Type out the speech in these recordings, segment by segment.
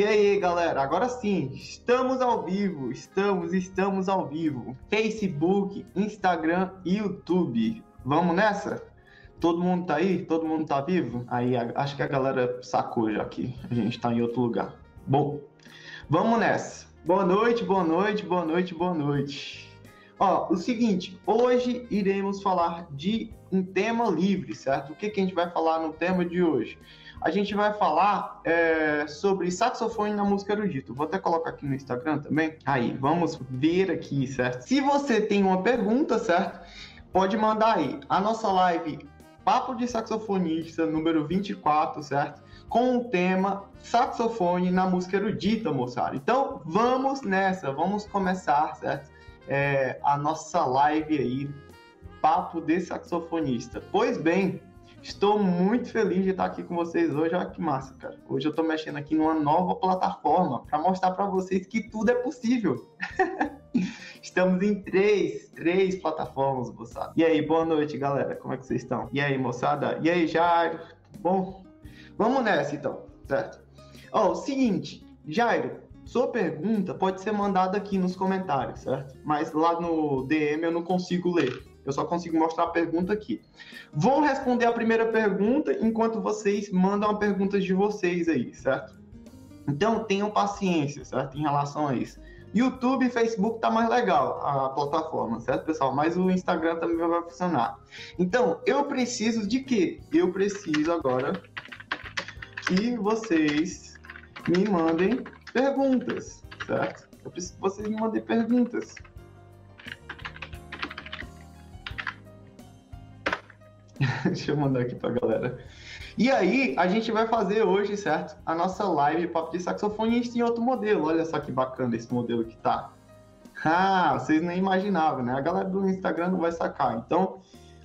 E aí, galera, agora sim, estamos ao vivo, estamos, estamos ao vivo. Facebook, Instagram e YouTube. Vamos nessa? Todo mundo tá aí? Todo mundo tá vivo? Aí, acho que a galera sacou já que a gente tá em outro lugar. Bom, vamos nessa. Boa noite, boa noite, boa noite, boa noite. Ó, o seguinte, hoje iremos falar de um tema livre, certo? O que, que a gente vai falar no tema de hoje? A gente vai falar é, sobre saxofone na música erudito. Vou até colocar aqui no Instagram também. Aí, vamos ver aqui, certo? Se você tem uma pergunta, certo? Pode mandar aí. A nossa live Papo de Saxofonista número 24, certo? Com o tema saxofone na música erudita, moçada. Então, vamos nessa, vamos começar, certo? É, a nossa live aí, Papo de Saxofonista. Pois bem, Estou muito feliz de estar aqui com vocês hoje. Olha que massa, cara. Hoje eu estou mexendo aqui numa nova plataforma para mostrar para vocês que tudo é possível. Estamos em três, três plataformas, moçada. E aí, boa noite, galera. Como é que vocês estão? E aí, moçada? E aí, Jairo? Bom, vamos nessa então, certo? Ó, oh, o seguinte, Jairo, sua pergunta pode ser mandada aqui nos comentários, certo? Mas lá no DM eu não consigo ler. Eu só consigo mostrar a pergunta aqui. Vou responder a primeira pergunta enquanto vocês mandam a pergunta de vocês aí, certo? Então, tenham paciência, certo? Em relação a isso. YouTube e Facebook tá mais legal a plataforma, certo, pessoal? Mas o Instagram também vai funcionar. Então, eu preciso de quê? Eu preciso agora que vocês me mandem perguntas, certo? Eu preciso que vocês me mandem perguntas. Deixa eu mandar aqui pra galera. E aí, a gente vai fazer hoje, certo? A nossa live papo de saxofone em outro modelo. Olha só que bacana esse modelo que tá. Ah, vocês nem imaginavam, né? A galera do Instagram não vai sacar. Então,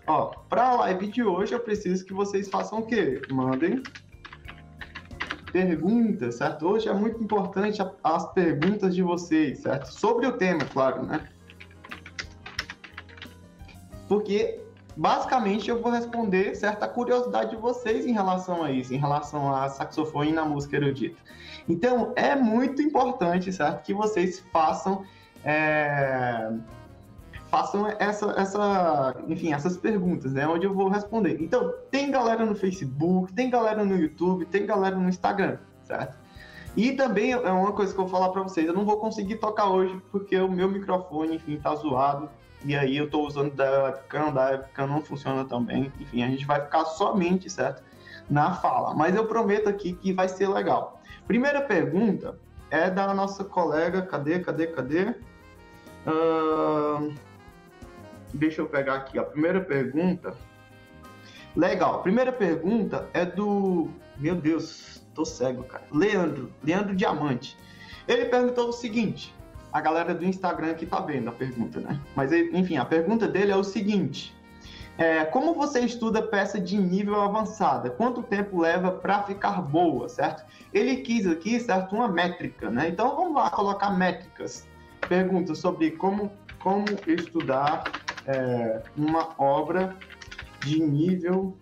ó, pra live de hoje eu preciso que vocês façam o quê? Mandem perguntas, certo? Hoje é muito importante as perguntas de vocês, certo? Sobre o tema, claro, né? Porque basicamente eu vou responder certa curiosidade de vocês em relação a isso, em relação a saxofone na música erudita. Então é muito importante, certo, que vocês façam é, façam essa, essa, enfim, essas perguntas, né, onde eu vou responder. Então tem galera no Facebook, tem galera no YouTube, tem galera no Instagram, certo? E também é uma coisa que eu vou falar para vocês, eu não vou conseguir tocar hoje porque o meu microfone, enfim, tá zoado e aí eu estou usando da webcam, da webcam não funciona também. Enfim, a gente vai ficar somente, certo? Na fala. Mas eu prometo aqui que vai ser legal. Primeira pergunta é da nossa colega, cadê, cadê, cadê? Uh, deixa eu pegar aqui a primeira pergunta. Legal, primeira pergunta é do. Meu Deus, tô cego, cara. Leandro, Leandro Diamante. Ele perguntou o seguinte: a galera do Instagram que tá vendo a pergunta, né? Mas, enfim, a pergunta dele é o seguinte: é, como você estuda peça de nível avançada? Quanto tempo leva para ficar boa, certo? Ele quis aqui, certo, uma métrica, né? Então vamos lá colocar métricas. Pergunta sobre como, como estudar é, uma obra de nível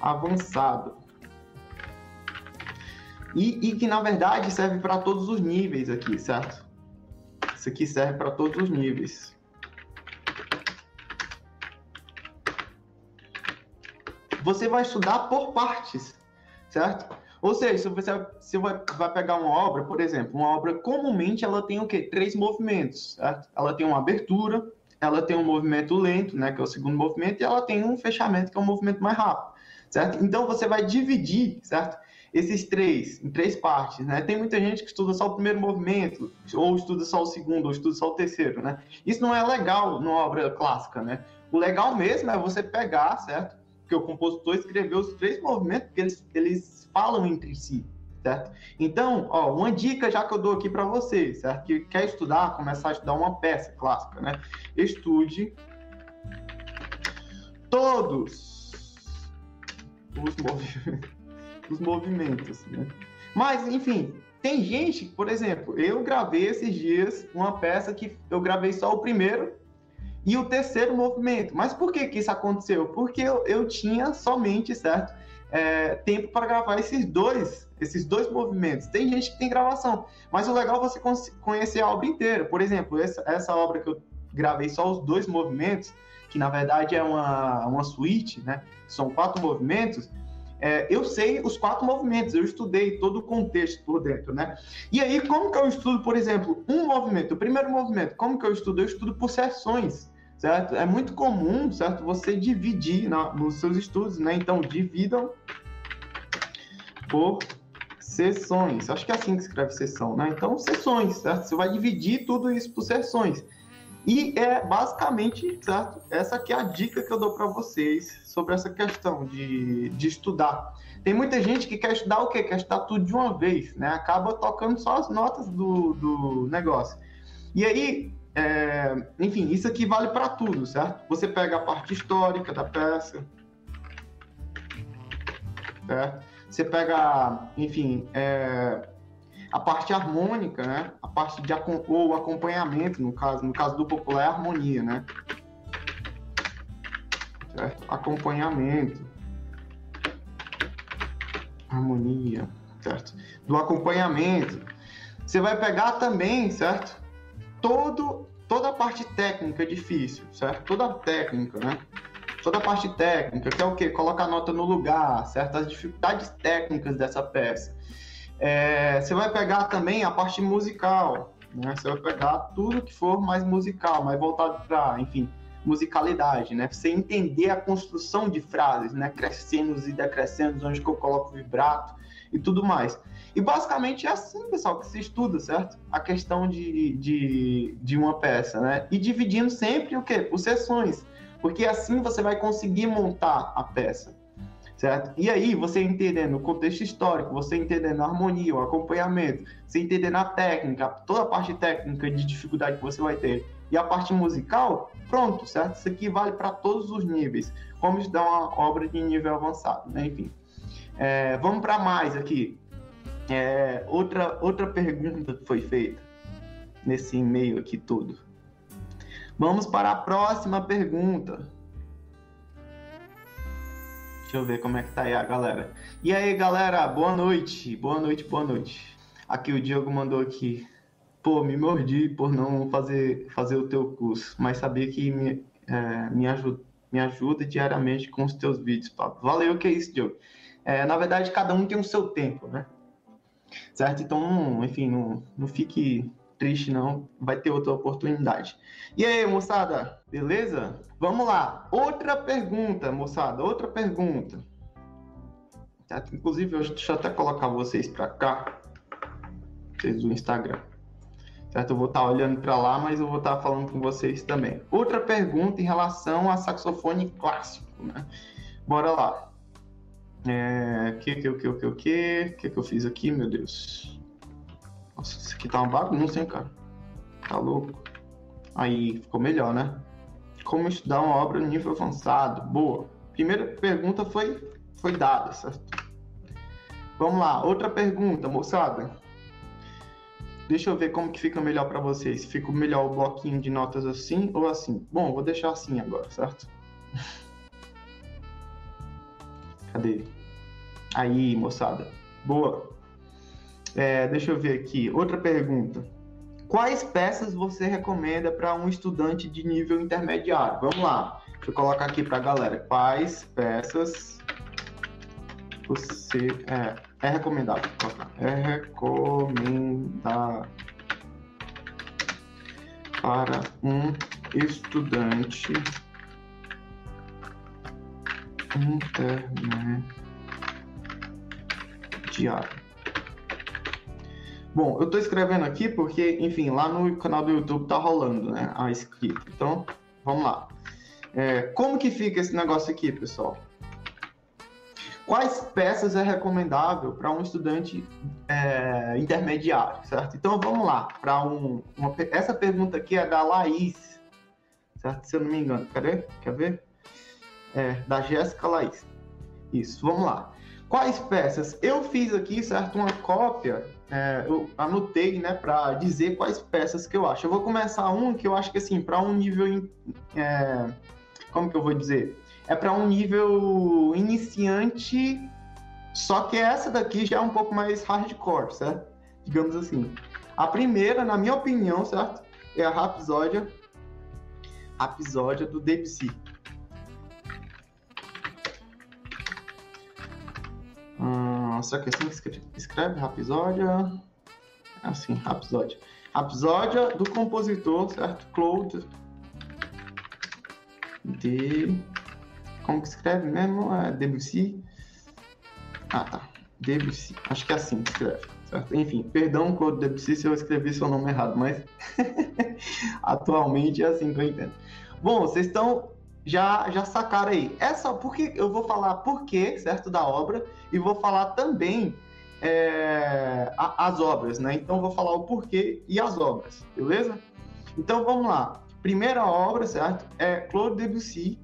avançado. E, e que na verdade serve para todos os níveis aqui, certo? Isso aqui serve para todos os níveis. Você vai estudar por partes, certo? Ou seja, se você, se vai, vai pegar uma obra, por exemplo, uma obra comumente ela tem o quê? Três movimentos, certo? Ela tem uma abertura, ela tem um movimento lento, né, que é o segundo movimento, e ela tem um fechamento, que é um movimento mais rápido, certo? Então você vai dividir, certo? Esses três, em três partes, né? Tem muita gente que estuda só o primeiro movimento, ou estuda só o segundo, ou estuda só o terceiro, né? Isso não é legal numa obra clássica, né? O legal mesmo é você pegar, certo? Porque o compositor escreveu os três movimentos, porque eles, eles falam entre si, certo? Então, ó, uma dica já que eu dou aqui para você, certo? Que quer estudar, começar a estudar uma peça clássica, né? Estude todos os movimentos dos movimentos, né? Mas, enfim, tem gente, por exemplo, eu gravei esses dias uma peça que eu gravei só o primeiro e o terceiro movimento. Mas por que que isso aconteceu? Porque eu, eu tinha somente, certo? é, tempo para gravar esses dois, esses dois movimentos. Tem gente que tem gravação, mas o legal é você conhecer a obra inteira. Por exemplo, essa, essa obra que eu gravei só os dois movimentos, que na verdade é uma, uma suíte, né? São quatro movimentos. É, eu sei os quatro movimentos, eu estudei todo o contexto por dentro, né? E aí, como que eu estudo, por exemplo, um movimento, o primeiro movimento, como que eu estudo? Eu estudo por sessões, certo? É muito comum, certo? Você dividir na, nos seus estudos, né? Então, dividam por sessões. Acho que é assim que escreve sessão, né? Então, sessões, certo? Você vai dividir tudo isso por sessões. E é basicamente, certo? Essa aqui é a dica que eu dou para vocês sobre essa questão de, de estudar. Tem muita gente que quer estudar o quê? Quer estudar tudo de uma vez, né? Acaba tocando só as notas do, do negócio. E aí, é, enfim, isso aqui vale para tudo, certo? Você pega a parte histórica da peça, certo? Você pega, enfim, é, a parte harmônica, né? A parte de ou acompanhamento, no caso, no caso do popular é harmonia, né? Certo? Acompanhamento. Harmonia, certo? Do acompanhamento. Você vai pegar também, certo? Todo toda a parte técnica é difícil, certo? Toda a técnica, né? Toda a parte técnica, que é o quê? Colocar a nota no lugar, certas dificuldades técnicas dessa peça. É, você vai pegar também a parte musical, né? Você vai pegar tudo que for mais musical, mais voltado para, enfim, musicalidade, né? Você entender a construção de frases, né? Crescendos e decrescendos, onde que eu coloco vibrato e tudo mais. E basicamente é assim, pessoal, que se estuda, certo? A questão de, de, de uma peça, né? E dividindo sempre o quê? Por sessões. Porque assim você vai conseguir montar a peça certo? E aí, você entendendo o contexto histórico, você entendendo a harmonia, o acompanhamento, você entendendo a técnica, toda a parte técnica de dificuldade que você vai ter, e a parte musical, pronto, certo? Isso aqui vale para todos os níveis, como estudar uma obra de nível avançado, né? Enfim. É, vamos para mais aqui. É, outra, outra pergunta que foi feita nesse e-mail aqui todo. Vamos para a próxima pergunta. Deixa eu ver como é que tá aí a galera. E aí, galera, boa noite. Boa noite, boa noite. Aqui o Diego mandou aqui. Pô, me mordi por não fazer, fazer o teu curso, mas sabia que me, é, me, ajuda, me ajuda diariamente com os teus vídeos, papo. Valeu, que é isso, Diego. É, na verdade, cada um tem o seu tempo, né? Certo? Então, enfim, não, não fique triste, não. Vai ter outra oportunidade. E aí, moçada, beleza? Vamos lá. Outra pergunta, moçada, outra pergunta. Certo? Inclusive, deixa eu até colocar vocês para cá, vocês do Instagram. Certo? Eu vou estar olhando para lá, mas eu vou estar falando com vocês também. Outra pergunta em relação a saxofone clássico, né? Bora lá. É, que, que, que, que, que, que, que eu fiz aqui, meu Deus? Nossa, isso aqui tá uma bagunça, hein, cara? Tá louco. Aí, ficou melhor, né? Como estudar uma obra no nível avançado? Boa. Primeira pergunta foi, foi dada, certo? Vamos lá, outra pergunta, moçada. Deixa eu ver como que fica melhor para vocês. Fica melhor o bloquinho de notas assim ou assim? Bom, vou deixar assim agora, certo? Cadê? Aí, moçada. Boa. É, deixa eu ver aqui. Outra pergunta. Quais peças você recomenda para um estudante de nível intermediário? Vamos lá. Deixa eu colocar aqui para a galera. Quais peças você é, é recomendável? É recomendado para um estudante intermediário. Bom, eu estou escrevendo aqui porque, enfim, lá no canal do YouTube tá rolando, né, a escrita. Então, vamos lá. É, como que fica esse negócio aqui, pessoal? Quais peças é recomendável para um estudante é, intermediário, certo? Então, vamos lá. Para um, uma, essa pergunta aqui é da Laís, certo? Se eu não me engano, cadê? Quer ver? É, da Jéssica Laís. Isso, vamos lá. Quais peças? Eu fiz aqui, certo, uma cópia é, eu anotei, né, para dizer quais peças que eu acho. Eu vou começar um que eu acho que, assim, para um nível. É, como que eu vou dizer? É para um nível iniciante Só que essa daqui já é um pouco mais hardcore, certo? Digamos assim. A primeira, na minha opinião, certo? É a Rapsódia. Rapsódia do Debussy. Será que é assim que escreve? Rapsódia. Assim, Rapsódia. Rapsódia do compositor, certo? Claude. De. Como que escreve mesmo? É Debussy. Ah, tá. Debussy. Acho que é assim que escreve. Certo? Enfim, perdão, Claude Debussy, se eu escrevi seu nome errado, mas atualmente é assim que eu entendo. Bom, vocês estão já já sacaram aí. É só porque eu vou falar por quê, certo, da obra e vou falar também é, a, as obras, né? Então vou falar o porquê e as obras, beleza? Então vamos lá. Primeira obra, certo? É Claude Debussy,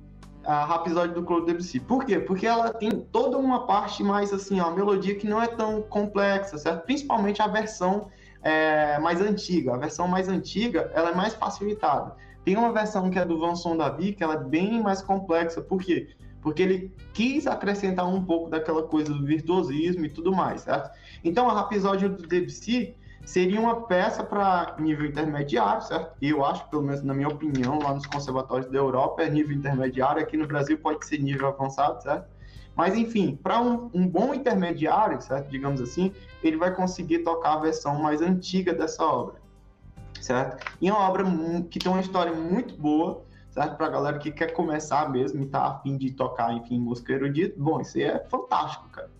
a Rhapsody do Claude Debussy. Por quê? Porque ela tem toda uma parte mais assim, ó, a melodia que não é tão complexa, certo? Principalmente a versão é, mais antiga. A versão mais antiga, ela é mais facilitada. Tem uma versão que é do Vanson Davi, que ela é bem mais complexa. Por quê? Porque ele quis acrescentar um pouco daquela coisa do virtuosismo e tudo mais, certo? Então, a Rhapsody do Debussy seria uma peça para nível intermediário, certo? Eu acho, pelo menos na minha opinião, lá nos conservatórios da Europa é nível intermediário, aqui no Brasil pode ser nível avançado, certo? Mas enfim, para um, um, bom intermediário, certo? Digamos assim, ele vai conseguir tocar a versão mais antiga dessa obra, certo? E é uma obra que tem uma história muito boa, certo? Para a galera que quer começar mesmo e tá afim de tocar, enfim, música erudita, bom, isso aí é fantástico, cara.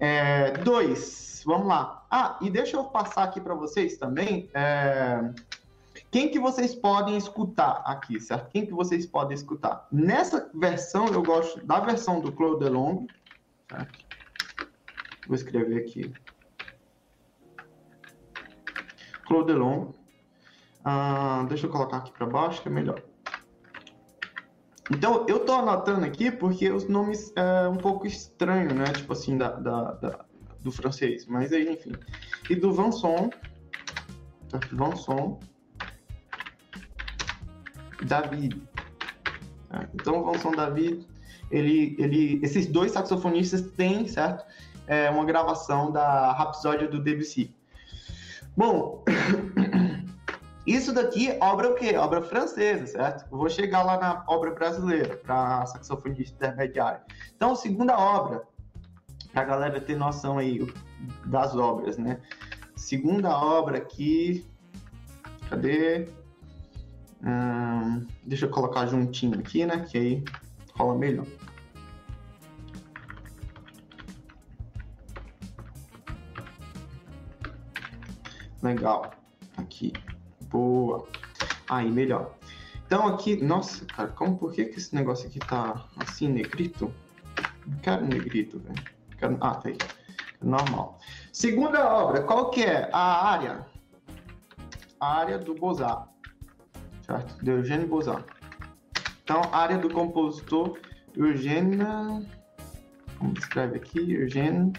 É, dois, vamos lá. Ah, e deixa eu passar aqui para vocês também. É... Quem que vocês podem escutar aqui, certo? Quem que vocês podem escutar? Nessa versão, eu gosto da versão do Claude Delong, certo? Vou escrever aqui. Claude Delong. Ah, deixa eu colocar aqui para baixo, que é melhor. Então, eu tô anotando aqui porque os nomes é um pouco estranho, né? Tipo assim, da, da, da do francês, mas aí, enfim. E do Vanson, tá? Vanson David. É, então, o Vanson David, ele, ele, esses dois saxofonistas têm, certo? É uma gravação da Rapsódia do Debussy. Bom, isso daqui, obra o quê? Obra francesa, certo? Vou chegar lá na obra brasileira, para saxofonista intermediário. Então, segunda obra, para a galera ter noção aí das obras, né? Segunda obra aqui, cadê? Hum, deixa eu colocar juntinho aqui, né? Que aí rola melhor. Legal. Aqui. Boa. Aí, melhor. Então aqui, nossa, cara, como por que, que esse negócio aqui tá assim, negrito? Não quero negrito, velho. Ah, tá aí. Normal. Segunda obra, qual que é? A área. A área do Bozar. Certo? De Eugênio Bozar. Então, área do compositor Eugênio... Como escreve aqui? Eugênio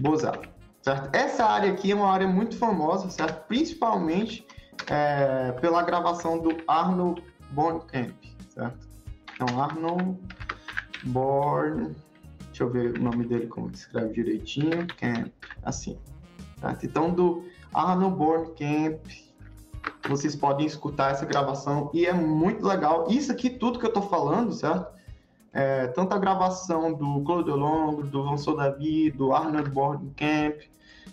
Bozar. Certo? Essa área aqui é uma área muito famosa, certo? Principalmente é, pela gravação do Arnold Bornkamp, certo? Então, Arnold Born Deixa eu ver o nome dele, como escreve direitinho. Camp, assim. Certo? Então, do Arnold Born Camp, vocês podem escutar essa gravação e é muito legal. Isso aqui, tudo que eu tô falando, certo? É, tanto a gravação do Claude Long, do Vincent Davi, do Arnold Born Camp,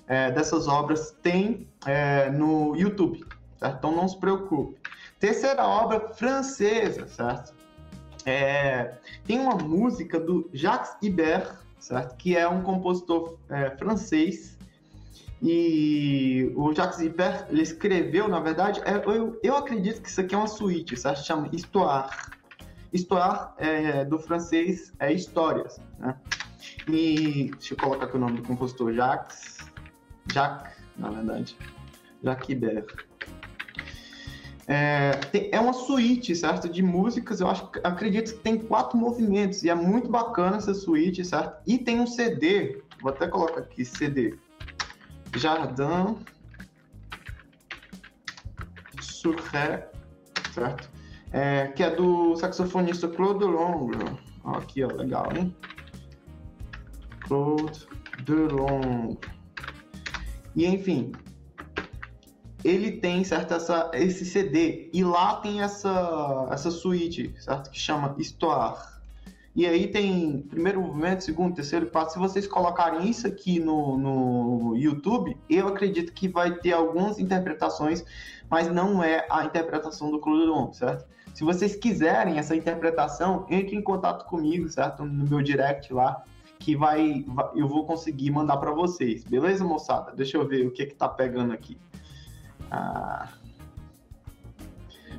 é, dessas obras tem é, no YouTube, certo? Então não se preocupe. Terceira obra francesa, certo? É, tem uma música do Jacques Ibert, certo? Que é um compositor é, francês. E o Jacques Ibert, ele escreveu, na verdade, é, eu, eu acredito que isso aqui é uma suíte, certo? Chama Histoire. Histoire é, do francês é histórias, né? E deixa eu colocar aqui o nome do compositor, Jacques, Jacques, na verdade, Jacques Ibert. É, tem, é uma suíte, certo? De músicas, eu acho, acredito que tem quatro movimentos e é muito bacana essa suíte, certo? E tem um CD, vou até colocar aqui, CD. Jardin sur Ré, certo? É, que é do saxofonista Claude Long. Aqui, ó, legal, hein? Claude Delon. E enfim, ele tem certo essa, esse CD e lá tem essa essa suíte, certo que chama Histoire. E aí tem primeiro movimento, segundo, terceiro, quarto. Se vocês colocarem isso aqui no, no YouTube, eu acredito que vai ter algumas interpretações, mas não é a interpretação do Delon, certo? Se vocês quiserem essa interpretação, entre em contato comigo, certo? No meu direct lá, que vai, eu vou conseguir mandar para vocês. Beleza, moçada? Deixa eu ver o que que tá pegando aqui. Ah...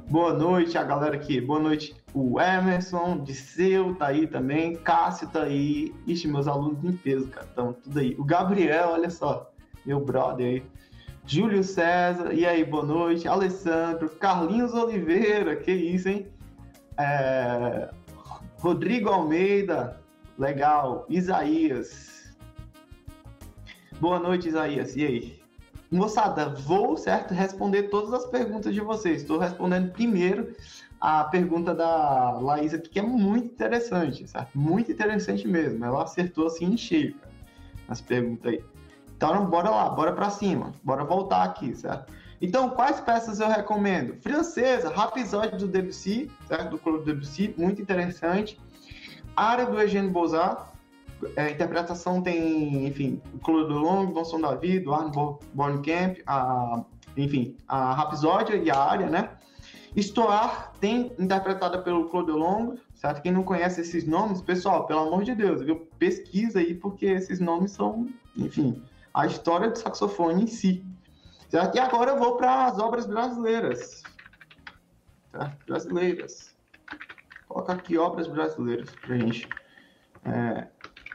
Boa noite a galera aqui. Boa noite. O Emerson, Disseu tá aí também. Cássio tá aí. Ixi, meus alunos de limpeza, cara. Estão tudo aí. O Gabriel, olha só. Meu brother aí. Júlio César, e aí, boa noite. Alessandro, Carlinhos Oliveira, que isso, hein? É... Rodrigo Almeida, legal. Isaías. Boa noite, Isaías. E aí? Moçada, vou, certo, responder todas as perguntas de vocês. Estou respondendo primeiro a pergunta da Laís aqui, que é muito interessante, certo? Muito interessante mesmo. Ela acertou assim em cheio, cara, as perguntas aí. Então, bora lá, bora para cima, bora voltar aqui, certo? Então, quais peças eu recomendo? Francesa, Rhapsody do Debussy, certo? Do Claude Debussy, muito interessante. Área do Eugène Bozart, é, interpretação tem, enfim, Claude Long, Vincent David, Arne Bornkamp, a, enfim, a Rhapsody e a área, né? Estoar tem interpretada pelo Claude Long, certo? Quem não conhece esses nomes, pessoal, pelo amor de Deus, viu? Pesquisa aí, porque esses nomes são, enfim, a história do saxofone em si. Certo? E agora eu vou para as obras brasileiras. Certo? Brasileiras. Coloca aqui obras brasileiras para gente. É,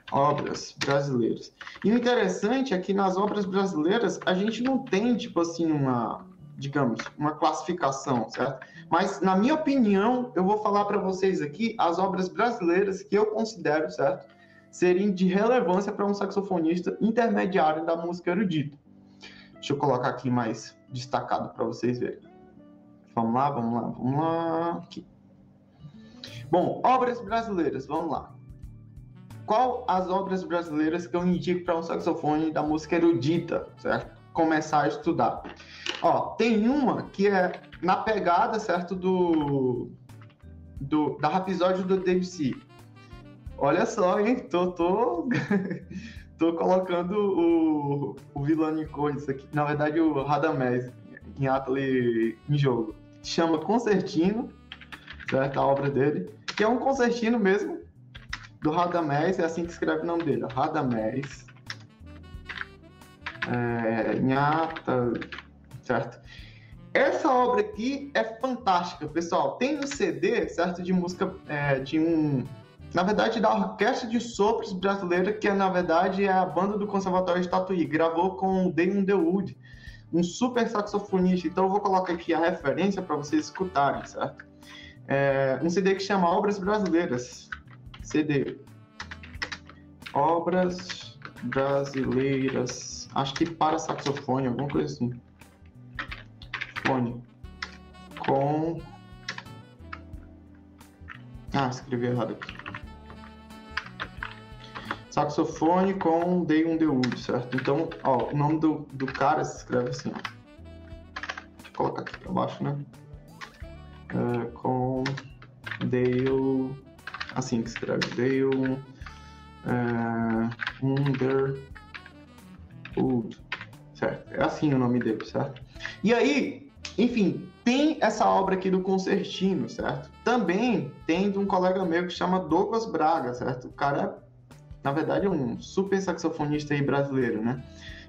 obras brasileiras. E o interessante é que nas obras brasileiras a gente não tem, tipo assim, uma, digamos, uma classificação, certo? Mas, na minha opinião, eu vou falar para vocês aqui as obras brasileiras que eu considero, certo? serem de relevância para um saxofonista intermediário da música erudita. Deixa eu colocar aqui mais destacado para vocês verem. Vamos lá, vamos lá, vamos lá. Aqui. Bom, obras brasileiras, vamos lá. Qual as obras brasileiras que eu indico para um saxofone da música erudita, certo? Começar a estudar. Ó, tem uma que é na pegada, certo, do, do da episódio do Debussy, Olha só, hein? Tô, tô, tô colocando o, o vilão em aqui. Na verdade, o Radamés em Atlas em jogo. Chama Concertino, certo? A obra dele. Que é um concertino mesmo, do Radamés. É assim que escreve o nome dele. Radamés. É, Nhata, certo? Essa obra aqui é fantástica, pessoal. Tem um CD, certo, de música é, de um na verdade, da Orquestra de Sopros Brasileira, que é, na verdade é a banda do Conservatório de Tatuí. Gravou com o Damon DeWood, um super saxofonista. Então, eu vou colocar aqui a referência para vocês escutarem, certo? É um CD que chama Obras Brasileiras. CD. Obras Brasileiras. Acho que para saxofone, alguma coisa assim. Fone. Com. Ah, escrevi errado aqui saxofone com Day on the certo? Então, ó, o nome do, do cara se escreve assim, ó. Deixa eu colocar aqui para baixo, né? É, com Dale, assim que escreve, Dale é, Underwood, certo? É assim o nome dele, certo? E aí, enfim, tem essa obra aqui do Concertino, certo? Também tem de um colega meu que chama Douglas Braga, certo? O cara na verdade, é um super saxofonista aí brasileiro, né?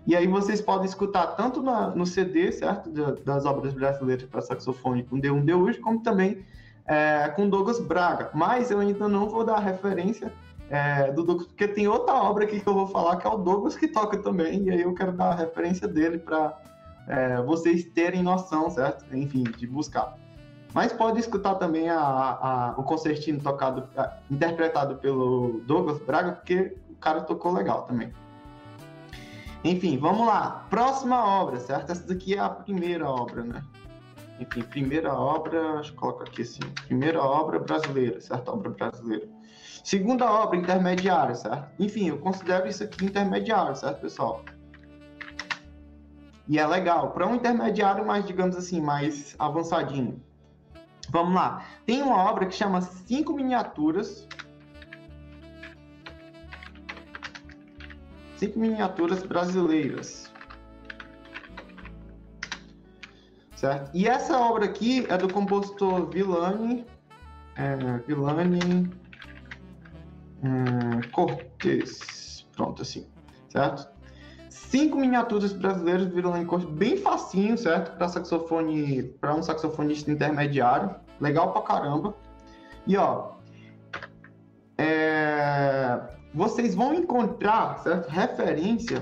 E aí vocês podem escutar tanto na, no CD, certo, das obras brasileiras para saxofone com D1 de hoje, como também é, com Douglas Braga. Mas eu ainda não vou dar a referência é, do Douglas, porque tem outra obra aqui que eu vou falar que é o Douglas que toca também, e aí eu quero dar a referência dele para é, vocês terem noção, certo? Enfim, de buscar. Mas pode escutar também a, a, o concertino tocado, a, interpretado pelo Douglas Braga, porque o cara tocou legal também. Enfim, vamos lá. Próxima obra, certo? Essa daqui é a primeira obra, né? Enfim, primeira obra, deixa eu colocar aqui assim. Primeira obra brasileira, certo? Obra brasileira. Segunda obra, intermediária, certo? Enfim, eu considero isso aqui intermediário, certo, pessoal? E é legal. Para um intermediário mais, digamos assim, mais avançadinho. Vamos lá. Tem uma obra que chama Cinco Miniaturas. Cinco Miniaturas Brasileiras. Certo? E essa obra aqui é do compositor Villani. É, Villani é, Cortez. Pronto, assim. Certo? Cinco miniaturas brasileiras viram em corte bem facinho, certo? Para saxofone, para um saxofonista intermediário, legal pra caramba. E ó, é, vocês vão encontrar, certo? Referência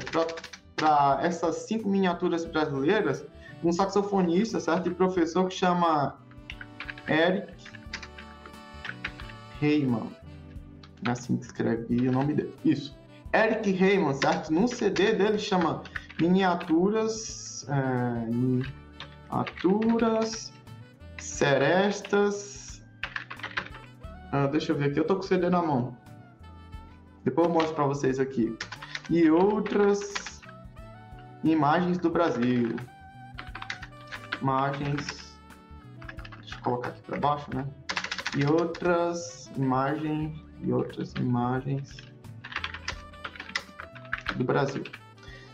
para essas cinco miniaturas brasileiras, um saxofonista, certo? E professor que chama Eric Heyman. É assim que escreve o nome dele. Isso. Eric Heyman, certo? No CD dele chama Miniaturas. É, miniaturas. Serestas. Ah, deixa eu ver aqui, eu tô com o CD na mão. Depois eu mostro para vocês aqui. E outras imagens do Brasil. Imagens. Deixa eu colocar aqui para baixo, né? E outras imagens. E outras imagens do Brasil.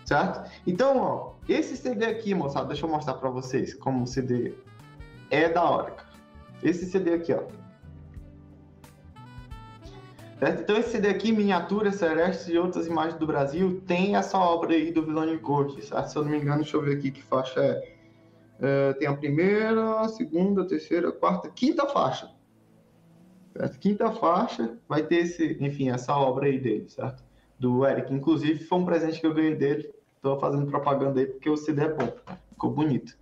Certo? Então, ó, esse CD aqui, moçada, deixa eu mostrar para vocês como o CD é da hora. Esse CD aqui, ó. Certo? Então, esse CD aqui, Miniatura, Celeste e outras imagens do Brasil, tem essa obra aí do Vilani Corte, certo? Se eu não me engano, deixa eu ver aqui que faixa é. é tem a primeira, a segunda, a terceira, a quarta, quinta faixa. Certo? Quinta faixa vai ter esse, enfim, essa obra aí dele, certo? do Eric. Inclusive, foi um presente que eu ganhei dele. Estou fazendo propaganda aí porque o CD é bom. Ficou bonito.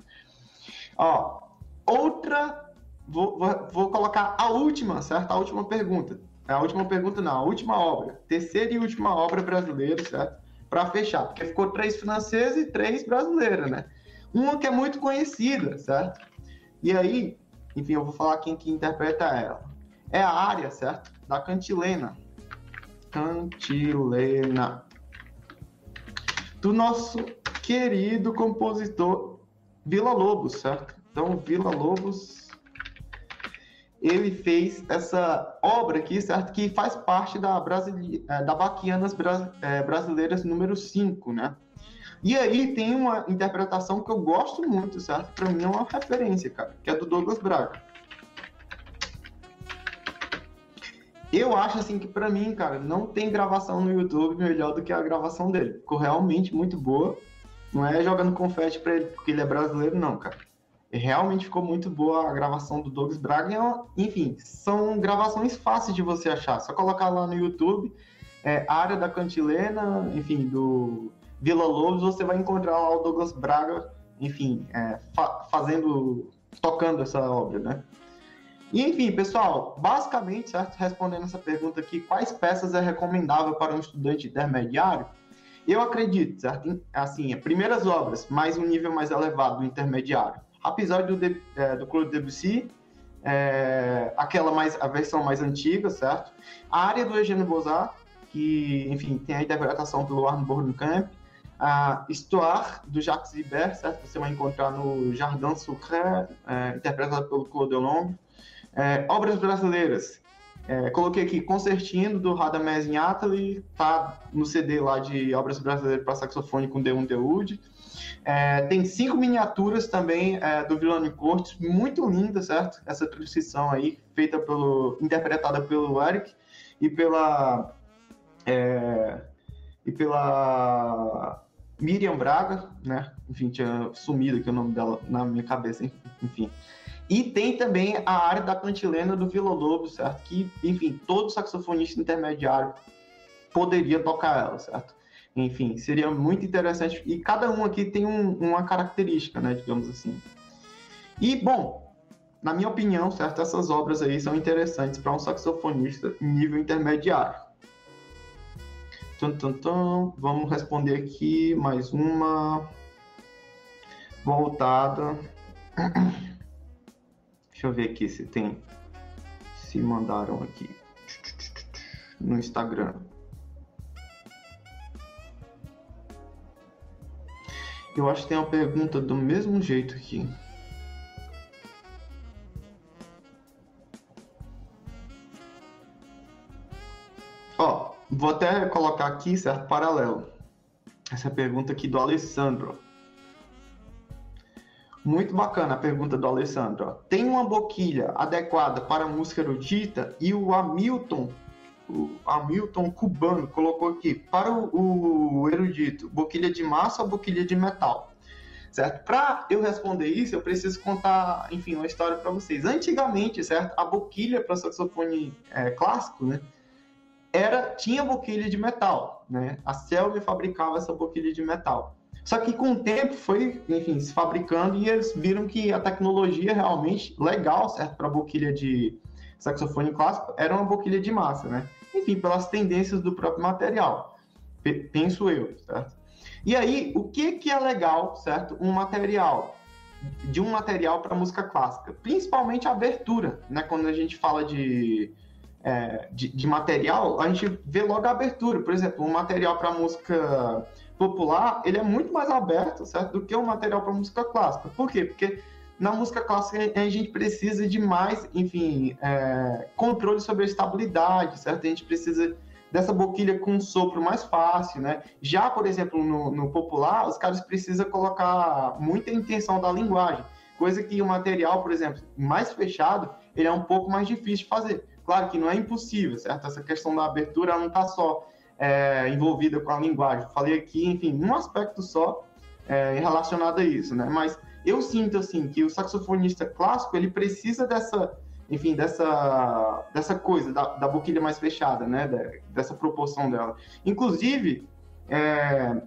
Ó, outra. Vou, vou, vou, colocar a última, certo? A última pergunta. A última pergunta, não. A última obra. Terceira e última obra brasileira, certo? Para fechar. Porque ficou três francesas e três brasileiras, né? Uma que é muito conhecida, certo? E aí, enfim, eu vou falar quem que interpreta ela. É a área, certo? Da Cantilena, Cantilena. Do nosso querido compositor Vila Lobos, certo? Então, Vila Lobos, ele fez essa obra aqui, certo? Que faz parte da, Brasili... É, da Baquianas é, Brasileiras número 5, né? E aí tem uma interpretação que eu gosto muito, certo? Para mim é uma referência, cara, que é do Douglas Braga. Eu acho assim que para mim, cara, não tem gravação no YouTube melhor do que a gravação dele. Ficou realmente muito boa. Não é jogando confete para ele porque ele é brasileiro, não, cara. Realmente ficou muito boa a gravação do Douglas Braga. Enfim, são gravações fáceis de você achar. Só colocar lá no YouTube, é, área da Cantilena, enfim, do Vila Lobos, você vai encontrar lá o Douglas Braga, enfim, é, fa fazendo, tocando essa obra, né? E enfim, pessoal, basicamente, certo? Respondendo essa pergunta aqui, quais peças é recomendável para um estudante intermediário? Eu acredito, certo? Assim, primeiras obras, mais um nível mais elevado do intermediário. Episódio do, é, do Claude Debussy, é, aquela mais, a versão mais antiga, certo? A área do Eugênio Bozart, que, enfim, tem a interpretação pelo Arno Bornkamp. A Histoire, do Jacques Ibert, certo? Você vai encontrar no Jardin Sucré, é, interpretado pelo Claude Delombre. É, obras brasileiras. É, coloquei aqui Concertino, do Radamés Atali, tá no CD lá de obras brasileiras para saxofone com D1 Deud. É, tem cinco miniaturas também é, do Vilani Cortes, muito linda, certo? Essa transição aí, feita pelo, interpretada pelo Eric e pela é, e pela Miriam Braga, né? Enfim, tinha sumido aqui o nome dela na minha cabeça, enfim. E tem também a área da cantilena do Vila Lobo, certo? Que, enfim, todo saxofonista intermediário poderia tocar ela, certo? Enfim, seria muito interessante. E cada um aqui tem um, uma característica, né, digamos assim. E, bom, na minha opinião, certo, essas obras aí são interessantes para um saxofonista nível intermediário. Tum, tum, tum. Vamos responder aqui mais uma voltada. Deixa eu ver aqui se tem. Se mandaram aqui. no Instagram. Eu acho que tem uma pergunta do mesmo jeito aqui. Ó, vou até colocar aqui, certo? Paralelo. Essa pergunta aqui do Alessandro. Muito bacana a pergunta do Alessandro. Tem uma boquilha adequada para música erudita e o Hamilton, o Hamilton cubano colocou aqui para o, o erudito, boquilha de massa ou boquilha de metal? Certo? Para eu responder isso, eu preciso contar, enfim, uma história para vocês. Antigamente, certo? A boquilha para saxofone é, clássico, né? Era tinha boquilha de metal, né? A Selby fabricava essa boquilha de metal. Só que com o tempo foi, enfim, se fabricando e eles viram que a tecnologia realmente legal, certo, para boquilha de saxofone clássico era uma boquilha de massa, né? Enfim, pelas tendências do próprio material, penso eu, certo? E aí, o que que é legal, certo? Um material de um material para música clássica, principalmente a abertura, né? Quando a gente fala de, é, de, de, material, a gente vê logo a abertura. Por exemplo, um material para música popular, ele é muito mais aberto, certo? Do que um material para música clássica. Por quê? Porque na música clássica a gente precisa de mais, enfim, é, controle sobre a estabilidade, certo? A gente precisa dessa boquilha com um sopro mais fácil, né? Já, por exemplo, no, no popular, os caras precisam colocar muita intenção da linguagem, coisa que o material, por exemplo, mais fechado, ele é um pouco mais difícil de fazer. Claro que não é impossível, certo? Essa questão da abertura não está só é, envolvida com a linguagem. Falei aqui, enfim, um aspecto só é, relacionado a isso, né? Mas eu sinto assim que o saxofonista clássico ele precisa dessa, enfim, dessa, dessa coisa da, da boquilha mais fechada, né? dessa proporção dela. Inclusive, é,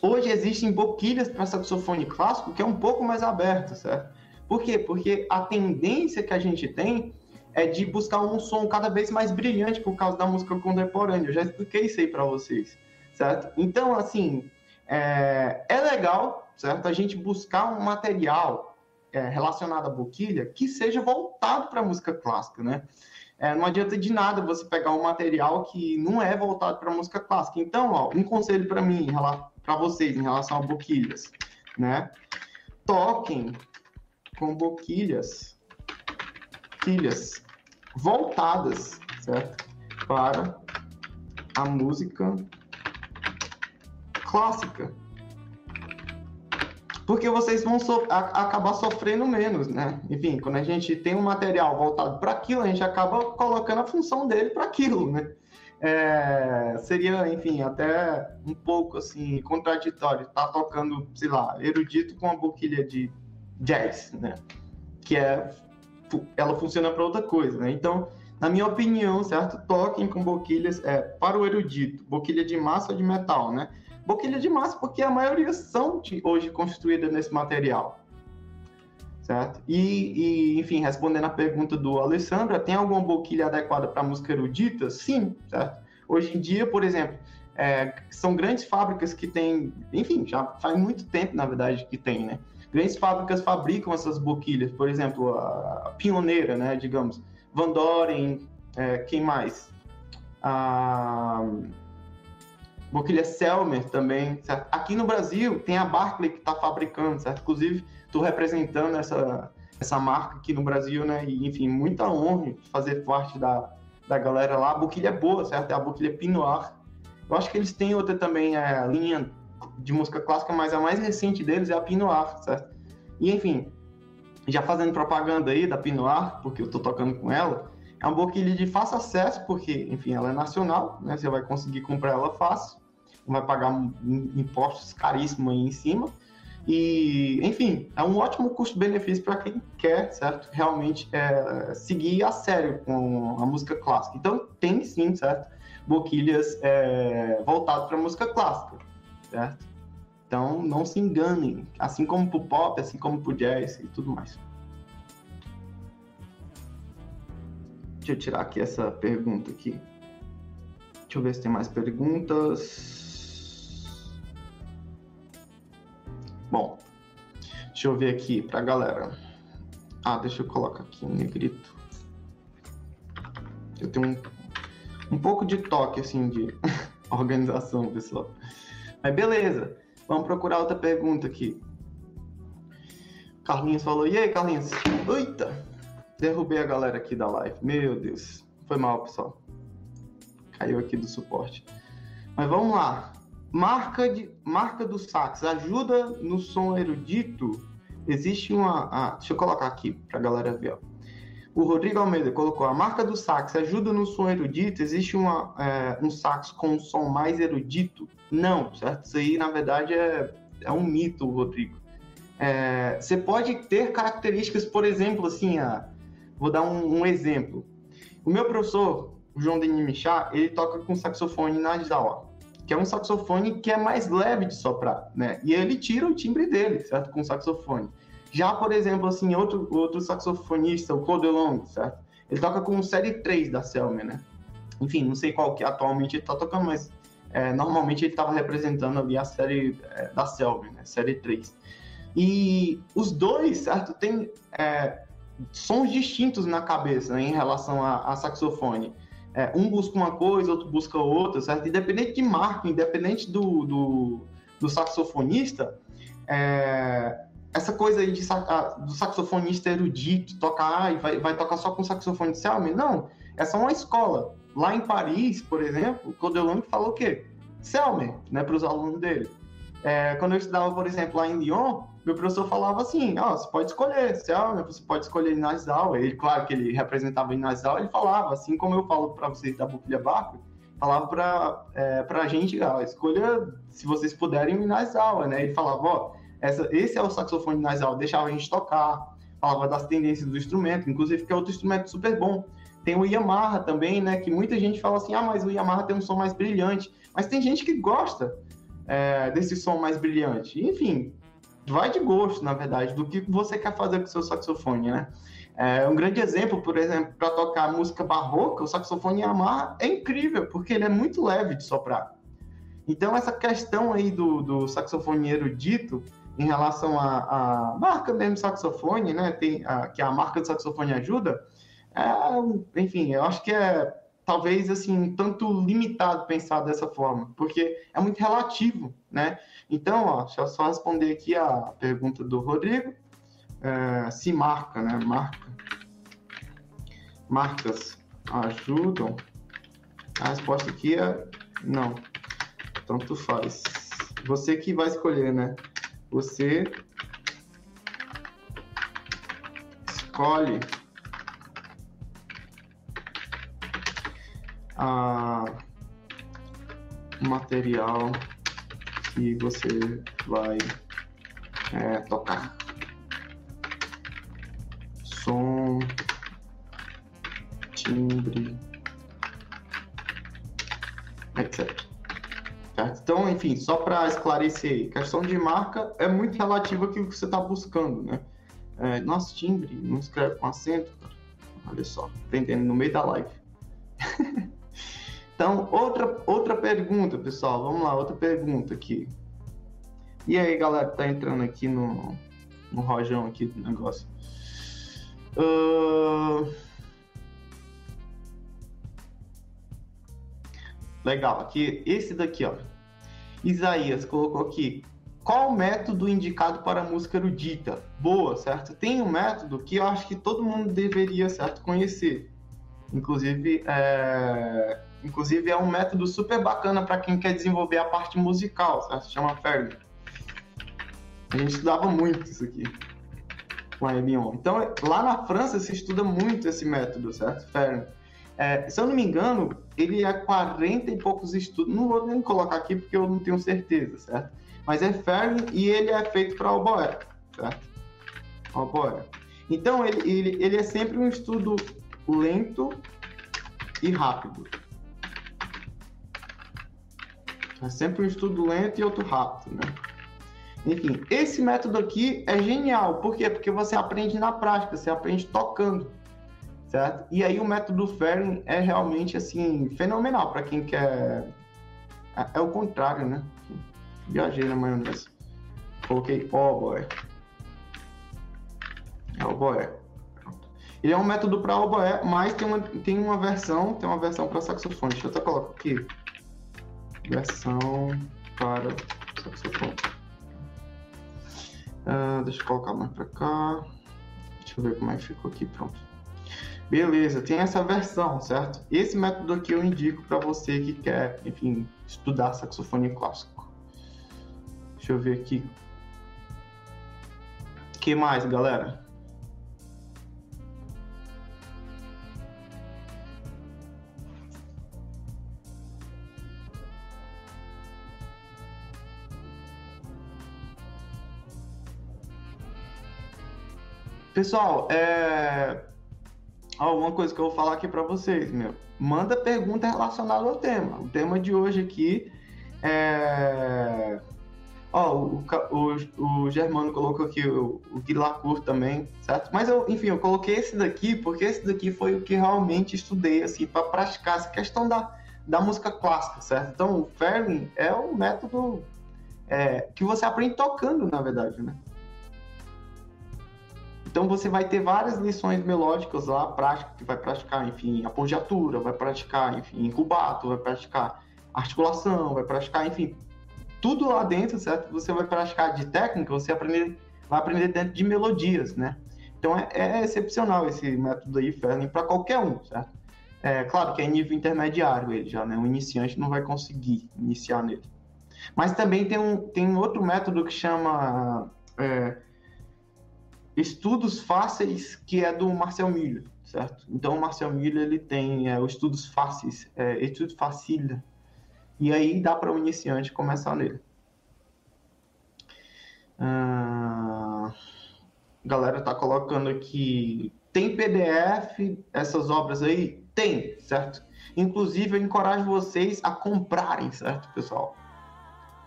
hoje existem boquilhas para saxofone clássico que é um pouco mais aberto, certo? Por quê? Porque a tendência que a gente tem é de buscar um som cada vez mais brilhante por causa da música contemporânea. Eu já expliquei isso aí para vocês, certo? Então, assim, é, é, legal, certo? A gente buscar um material é, relacionado à boquilha que seja voltado para a música clássica, né? É, não adianta de nada você pegar um material que não é voltado para a música clássica. Então, ó, um conselho para mim, para vocês, em relação a boquilhas, né? Toquem com boquilhas, boquilhas voltadas, certo? Para a música clássica. Porque vocês vão so acabar sofrendo menos, né? Enfim, quando a gente tem um material voltado para aquilo, a gente acaba colocando a função dele para aquilo, né? É, seria, enfim, até um pouco assim contraditório estar tá tocando, sei lá, erudito com uma boquilha de jazz, né? Que é ela funciona para outra coisa, né? Então, na minha opinião, certo? Toquem com boquilhas é, para o erudito, boquilha de massa ou de metal, né? Boquilha de massa porque a maioria são de, hoje constituídas nesse material, certo? E, e, enfim, respondendo a pergunta do Alessandra, tem alguma boquilha adequada para música erudita? Sim, certo? Hoje em dia, por exemplo, é, são grandes fábricas que têm, enfim, já faz muito tempo, na verdade, que tem, né? Grandes fábricas fabricam essas boquilhas, por exemplo, a Pioneira, né, digamos, Van Doren, é, quem mais? A boquilha Selmer também, certo? Aqui no Brasil tem a Barclay que está fabricando, certo? Inclusive, estou representando essa, essa marca aqui no Brasil, né? E, enfim, muita honra fazer parte da, da galera lá. A boquilha é boa, certo? É a boquilha Pinot. Eu acho que eles têm outra também, é, a linha de música clássica, mas a mais recente deles é a Pinot certo? E enfim, já fazendo propaganda aí da Pinot porque eu tô tocando com ela, é uma boquilha de fácil acesso, porque, enfim, ela é nacional, né? Você vai conseguir comprar ela fácil, não vai pagar impostos caríssimos aí em cima. E, enfim, é um ótimo custo-benefício para quem quer, certo? Realmente é, seguir a sério com a música clássica. Então, tem sim, certo? Boquilhas é, voltadas para música clássica certo? Então não se enganem, assim como pro pop, assim como pro jazz e tudo mais. Deixa eu tirar aqui essa pergunta aqui. Deixa eu ver se tem mais perguntas. Bom, deixa eu ver aqui pra galera. Ah, deixa eu colocar aqui um negrito. Eu tenho um, um pouco de toque, assim, de organização, pessoal. Mas beleza, vamos procurar outra pergunta aqui. Carlinhos falou, e aí, Carlinhos? Eita! Derrubei a galera aqui da live. Meu Deus. Foi mal, pessoal. Caiu aqui do suporte. Mas vamos lá. Marca, de, marca do sax ajuda no som erudito? Existe uma. Ah, deixa eu colocar aqui para a galera ver. Ó. O Rodrigo Almeida colocou: a marca do sax ajuda no som erudito? Existe uma, é, um sax com um som mais erudito? Não, certo? Isso aí, na verdade, é, é um mito, Rodrigo. É, você pode ter características, por exemplo, assim, a, vou dar um, um exemplo. O meu professor, o João Denis Michá, ele toca com saxofone nasal que é um saxofone que é mais leve de soprar, né? E ele tira o timbre dele, certo? Com saxofone. Já, por exemplo, assim, outro, outro saxofonista, o Codelong, certo? Ele toca com série 3 da Selmer, né? Enfim, não sei qual que atualmente ele tá tocando, mas é, normalmente ele estava representando ali a série é, da Selmer, né? Série 3. E os dois, certo? Tem é, sons distintos na cabeça né, em relação a, a saxofone é, um busca uma coisa, outro busca outra, certo? Independente de marca, independente do, do, do saxofonista, é, essa coisa aí de, do saxofonista erudito, tocar e vai, vai tocar só com saxofone de Selmy, não, é só uma escola. Lá em Paris, por exemplo, o Codelong falou o quê? Selmy, né, para os alunos dele. É, quando eu estudava, por exemplo, lá em Lyon, meu professor falava assim, ó, oh, você pode escolher, você, você pode escolher Inazal. Ele, claro que ele representava Inazal, ele falava, assim como eu falo para vocês da Bupilha Barco, falava para é, pra gente, ó, escolha, se vocês puderem, Inazal, né? Ele falava, ó, essa, esse é o saxofone Inazal, deixava a gente tocar, falava das tendências do instrumento, inclusive que é outro instrumento super bom. Tem o Yamaha também, né, que muita gente fala assim, ah, mas o Yamaha tem um som mais brilhante, mas tem gente que gosta é, desse som mais brilhante. Enfim, vai de gosto, na verdade, do que você quer fazer com o seu saxofone, né? É, um grande exemplo, por exemplo, para tocar música barroca, o saxofone Yamaha é incrível, porque ele é muito leve de soprar. Então, essa questão aí do, do saxofone erudito, em relação à marca mesmo saxofone, né, tem, a, que a marca do saxofone ajuda, é, enfim, eu acho que é talvez assim tanto limitado pensar dessa forma, porque é muito relativo, né? Então, ó, deixa eu só responder aqui a pergunta do Rodrigo. É, se marca, né? Marca. Marcas ajudam. A resposta aqui é não. Tanto faz. Você que vai escolher, né? Você escolhe a material que você vai é, tocar. Enfim, só para esclarecer, questão de marca é muito relativa ao que você está buscando, né? É, nosso timbre, não escreve com acento, cara. Olha só, aprendendo no meio da live. Então, outra, outra pergunta, pessoal. Vamos lá, outra pergunta aqui. E aí, galera, tá entrando aqui no, no rojão aqui do negócio. Uh... Legal, aqui, esse daqui, ó. Isaías colocou aqui. Qual o método indicado para a música erudita? Boa, certo? Tem um método que eu acho que todo mundo deveria, certo, conhecer. Inclusive, é Inclusive, é um método super bacana para quem quer desenvolver a parte musical, certo? Chama Fermi. A gente estudava muito isso aqui com a Ebion. Então, lá na França se estuda muito esse método, certo? Fermi. É, se eu não me engano, ele é 40 e poucos estudos. Não vou nem colocar aqui porque eu não tenho certeza, certo? Mas é Fermi e ele é feito para oboé, certo? Oboé. Então, ele, ele, ele é sempre um estudo lento e rápido. É sempre um estudo lento e outro rápido, né? Enfim, esse método aqui é genial. Por quê? Porque você aprende na prática, você aprende tocando, certo? E aí o método Ferring é realmente, assim, fenomenal para quem quer... É, é, o contrário, né? Viajei na maionese. Coloquei oh, boy. O boy. Ele é um método para oboé, mas tem uma, tem uma versão, tem uma versão para saxofone. Deixa eu até colocar aqui. Versão para saxofone. Uh, deixa eu colocar mais para cá. Deixa eu ver como é que ficou aqui, pronto. Beleza, tem essa versão, certo? Esse método aqui eu indico para você que quer, enfim, estudar saxofone clássico. Deixa eu ver aqui. O que mais, galera? Pessoal, é... Ó, uma coisa que eu vou falar aqui para vocês, meu. Manda pergunta relacionada ao tema. O tema de hoje aqui é... Ó, o, o, o Germano colocou aqui o, o Guilacourt também, certo? Mas, eu, enfim, eu coloquei esse daqui porque esse daqui foi o que realmente estudei, assim, para praticar essa questão da, da música clássica, certo? Então, o Fairlin é um método é, que você aprende tocando, na verdade, né? Então você vai ter várias lições melódicas lá, prática, que vai praticar, enfim, apogiatura, vai praticar, enfim, incubato, vai praticar articulação, vai praticar, enfim, tudo lá dentro, certo? Você vai praticar de técnica, você aprender, vai aprender dentro de melodias, né? Então é, é excepcional esse método aí, Ferlin, para qualquer um, certo? É claro que é nível intermediário ele já, né? Um iniciante não vai conseguir iniciar nele. Mas também tem um tem outro método que chama é, estudos fáceis, que é do Marcel Miller, certo? Então, o Marcel Miller, ele tem é, os estudos fáceis, é, estudo facile, e aí dá para o iniciante começar nele. Ah, a galera tá colocando aqui, tem PDF essas obras aí? Tem, certo? Inclusive, eu encorajo vocês a comprarem, certo, pessoal?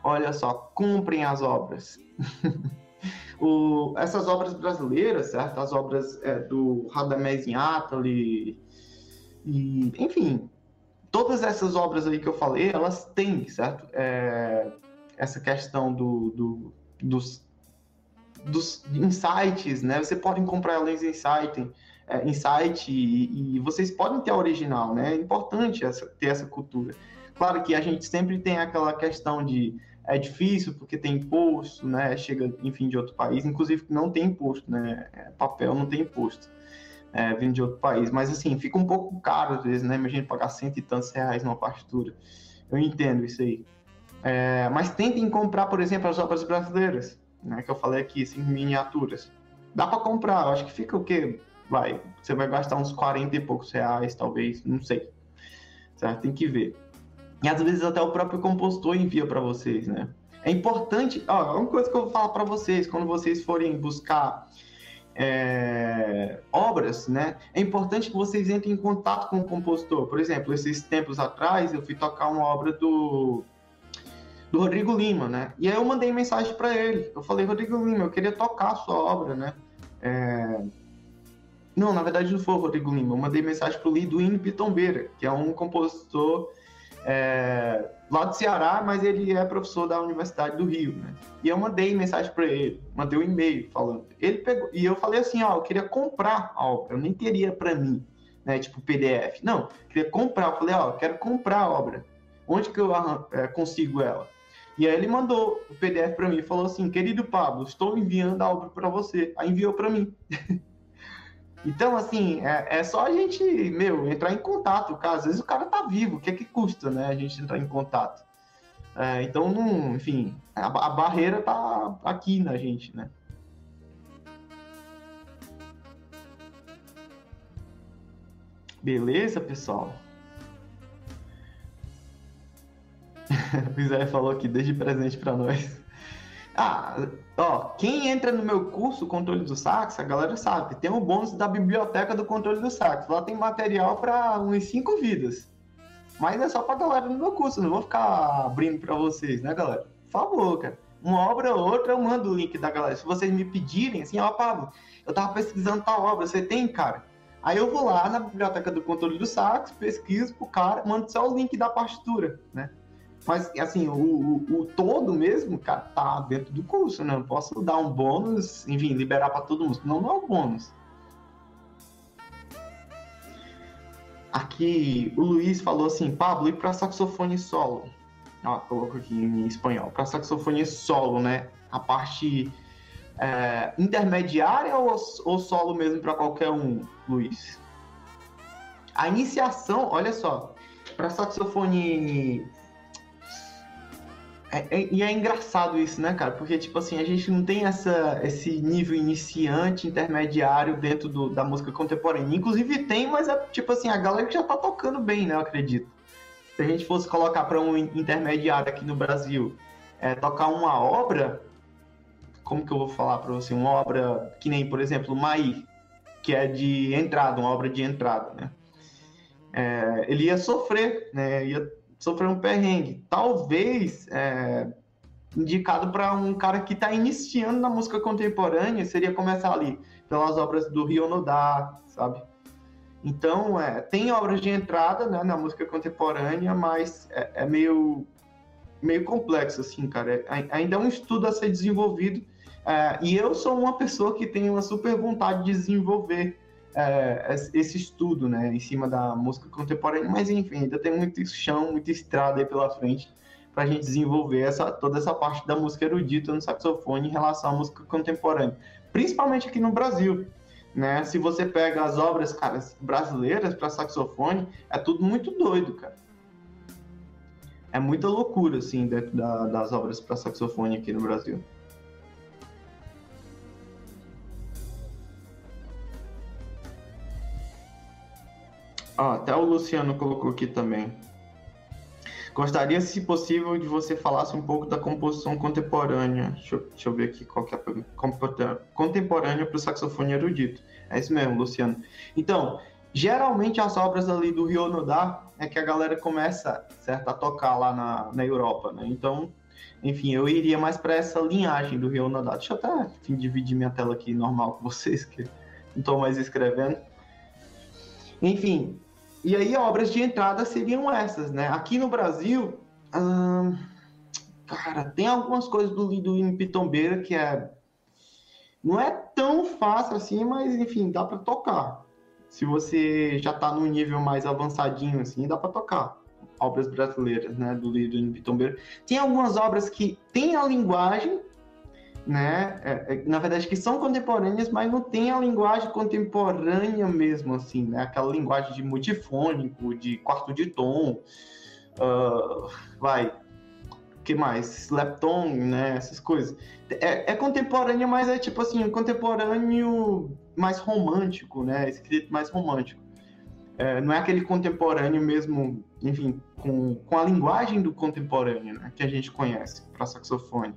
Olha só, comprem as obras. O, essas obras brasileiras, certo? As obras é, do Radamés Atali, e, enfim, todas essas obras aí que eu falei, elas têm, certo? É, essa questão do, do, dos, dos insights, né? Você pode comprar elas em insight, é, insight e, e, vocês podem ter a original, né? É importante essa, ter essa cultura. Claro que a gente sempre tem aquela questão de é difícil porque tem imposto, né? Chega, enfim, de outro país, inclusive não tem imposto, né? É, papel não tem imposto, é, vindo de outro país. Mas assim, fica um pouco caro às vezes, né? Imagina pagar cento e tantos reais numa partitura. Eu entendo isso aí. É, mas tentem comprar, por exemplo, as obras brasileiras, né? Que eu falei aqui, assim, miniaturas. Dá para comprar, eu acho que fica o quê? Vai, você vai gastar uns 40 e poucos reais, talvez, não sei. Certo? Tem que ver. E às vezes até o próprio compositor envia para vocês, né? É importante, ó, uma coisa que eu vou falar para vocês, quando vocês forem buscar é, obras, né? É importante que vocês entrem em contato com o compositor. Por exemplo, esses tempos atrás eu fui tocar uma obra do do Rodrigo Lima, né? E aí eu mandei mensagem para ele. Eu falei, Rodrigo Lima, eu queria tocar a sua obra, né? É... Não, na verdade não foi o Rodrigo Lima. Eu mandei mensagem pro Liduíno Pitombeira, que é um compositor é, lá do Ceará, mas ele é professor da Universidade do Rio, né? E eu mandei mensagem para ele, mandei um e-mail falando. Ele pegou e eu falei assim, ó, eu queria comprar a obra, eu nem teria para mim, né? Tipo PDF. Não, queria comprar. Eu falei, ó, eu quero comprar a obra. Onde que eu é, consigo ela? E aí ele mandou o PDF para mim falou assim, querido Pablo, estou enviando a obra para você. Aí enviou para mim. Então, assim, é, é, só a gente, meu, entrar em contato, cara. Às vezes o cara tá vivo, o que é que custa, né, a gente entrar em contato? É, então, enfim, a, a, barreira tá aqui na gente, né? Beleza, pessoal? o Zé falou aqui, desde presente para nós. Ah, ó, quem entra no meu curso Controle do Sax, a galera sabe, tem um bônus da biblioteca do Controle do Sax. Lá tem material para uns cinco vidas. Mas é só pra galera no meu curso, não vou ficar abrindo para vocês, né, galera? Por favor, cara. Uma obra ou outra eu mando o link da galera. Se vocês me pedirem, assim, ó, Pablo, eu tava pesquisando tal obra, você tem, cara? Aí eu vou lá na biblioteca do Controle do Sax, pesquiso pro cara, mando só o link da partitura, né? Mas, assim, o, o, o, todo mesmo, cara, tá dentro do curso, né? Eu posso dar um bônus, enfim, liberar para todo mundo. Não, não é um bônus. que o Luiz falou assim, Pablo, e para saxofone solo? Ó, coloco aqui em espanhol. Para saxofone solo, né? A parte é, intermediária ou, ou solo mesmo para qualquer um, Luiz? A iniciação, olha só, para saxofone é, é, e é engraçado isso, né, cara? Porque, tipo assim, a gente não tem essa, esse nível iniciante, intermediário dentro do, da música contemporânea. Inclusive tem, mas é tipo assim, a galera que já tá tocando bem, né, eu acredito. Se a gente fosse colocar para um intermediário aqui no Brasil, é, tocar uma obra, como que eu vou falar para você? Uma obra que nem, por exemplo, Maí, que é de entrada, uma obra de entrada, né? É, ele ia sofrer, né? Ia sofrer um perrengue. Talvez é, indicado para um cara que está iniciando na música contemporânea seria começar ali pelas obras do Rio Nodá, sabe? Então, é, tem obras de entrada né, na música contemporânea, mas é, é meio, meio complexo, assim, cara. É, ainda é um estudo a ser desenvolvido. É, e eu sou uma pessoa que tem uma super vontade de desenvolver é, esse estudo, né, em cima da música contemporânea, mas enfim, ainda tem muito chão, muita estrada aí pela frente para a gente desenvolver essa, toda essa parte da música erudita no saxofone em relação à música contemporânea, principalmente aqui no Brasil. Né? Se você pega as obras cara, brasileiras para saxofone, é tudo muito doido, cara. É muita loucura, assim, dentro da, das obras para saxofone aqui no Brasil. Até o Luciano colocou aqui também. Gostaria, se possível, de você falasse um pouco da composição contemporânea. Deixa eu, deixa eu ver aqui qual que é a pergunta. Contemporânea para o saxofone erudito. É isso mesmo, Luciano. Então, geralmente as obras ali do Rio Nodá é que a galera começa, certo, a tocar lá na, na Europa, né? Então, enfim, eu iria mais para essa linhagem do Rio Nodá. Deixa eu até enfim, dividir minha tela aqui normal com vocês, que não estou mais escrevendo. Enfim, e aí obras de entrada seriam essas, né? Aqui no Brasil, hum, cara, tem algumas coisas do Lido Pitombeira que é não é tão fácil assim, mas enfim, dá para tocar. Se você já está num nível mais avançadinho assim, dá para tocar obras brasileiras, né, do Lido Pitombeira. Tem algumas obras que têm a linguagem né? É, é, na verdade, que são contemporâneas, mas não tem a linguagem contemporânea mesmo, assim, né? Aquela linguagem de multifônico, de quarto de tom, uh, vai, que mais? Slapton, né? Essas coisas. É, é mas é tipo assim, um contemporâneo mais romântico, né? Escrito mais romântico. É, não é aquele contemporâneo mesmo, enfim, com, com a linguagem do contemporâneo, né? Que a gente conhece para saxofone.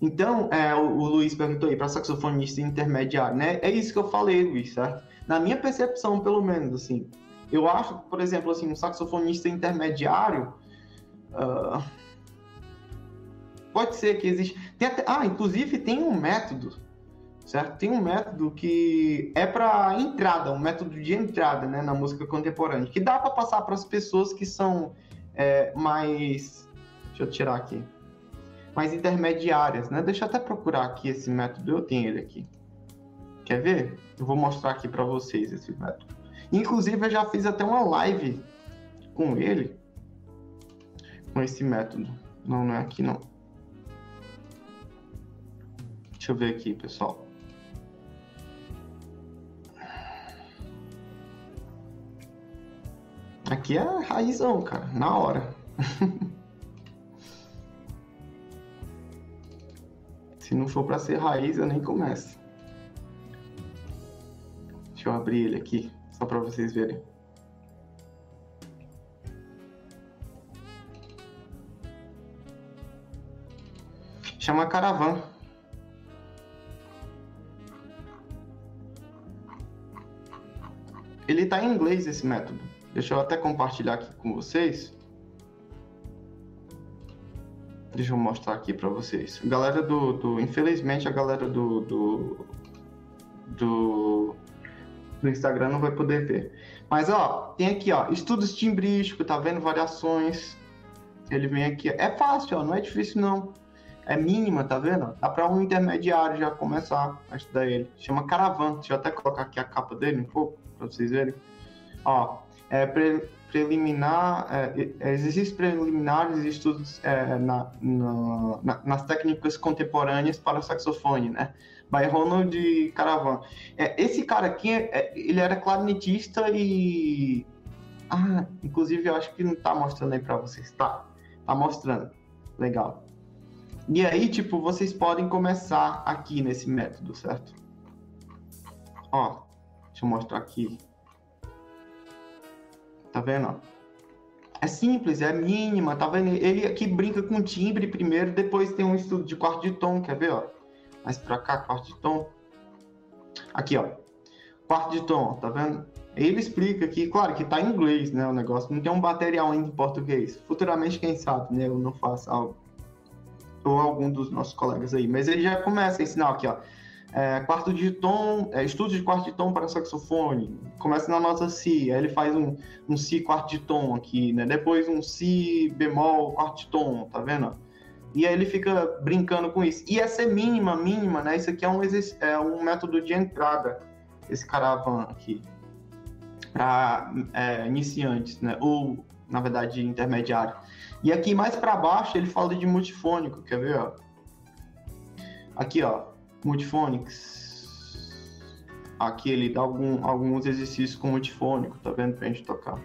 Então, é, o, o, Luiz perguntou aí para saxofonista intermediário, né? É isso que eu falei, Luiz, certo? Na minha percepção, pelo menos, assim, eu acho, por exemplo, assim, um saxofonista intermediário uh, pode ser que existe. Até, ah, inclusive tem um método, certo? Tem um método que é para entrada, um método de entrada, né, na música contemporânea, que dá para passar para as pessoas que são é, mais, deixa eu tirar aqui mais intermediárias, né? Deixa eu até procurar aqui esse método, eu tenho ele aqui. Quer ver? Eu vou mostrar aqui para vocês esse método. Inclusive, eu já fiz até uma live com ele, com esse método. Não, não é aqui não. Deixa eu ver aqui, pessoal. Aqui é raizão, cara, na hora. Se não for para ser raiz, eu nem começo. Deixa eu abrir ele aqui, só para vocês verem. Chama Caravan. Ele está em inglês esse método. Deixa eu até compartilhar aqui com vocês. Deixa eu mostrar aqui para vocês. Galera do, do, Infelizmente, a galera do, do, do, do Instagram não vai poder ver. Mas, ó, tem aqui, ó, estudos timbrísticos, tá vendo? Variações. Ele vem aqui. É fácil, ó, não é difícil, não. É mínima, tá vendo? Dá para um intermediário já começar a estudar ele. Chama Caravan. Deixa eu até colocar aqui a capa dele um pouco, para vocês verem. Ó, é, pre, preliminar, é, é exercícios preliminares e estudos é, na, na, nas técnicas contemporâneas para saxofone, né? By Ronald Caravan. É, esse cara aqui, é, ele era clarinetista e... Ah, inclusive eu acho que não tá mostrando aí para vocês. Tá, tá mostrando. Legal. E aí, tipo, vocês podem começar aqui nesse método, certo? Ó, deixa eu mostrar aqui. Tá vendo? É simples, é mínima, tá vendo? Ele aqui brinca com timbre primeiro, depois tem um estudo de quarto de tom, quer ver, ó? Mais pra cá, quarto de tom. Aqui, ó. Quarto de tom, tá vendo? Ele explica aqui, claro que tá em inglês, né, o negócio, não tem um material ainda em português. Futuramente, quem sabe, né, eu não faço algo. Ou algum dos nossos colegas aí. Mas ele já começa a ensinar aqui, ó é, quarto de tom, é, estudo de quarto de tom para saxofone. Começa na nota Si, aí ele faz um, um Si quarto de tom aqui, né? Depois um Si bemol quarto de tom, tá vendo? E aí ele fica brincando com isso. E essa é mínima, mínima, né? Isso aqui é um, é um método de entrada, esse caravan aqui, para é, iniciantes, né? Ou, na verdade, intermediário. E aqui mais para baixo ele fala de multifônico, quer ver? Ó? Aqui, ó multifônicos. Aqui ele dá algum, alguns exercícios com multifônico, tá vendo? Pra gente tocar.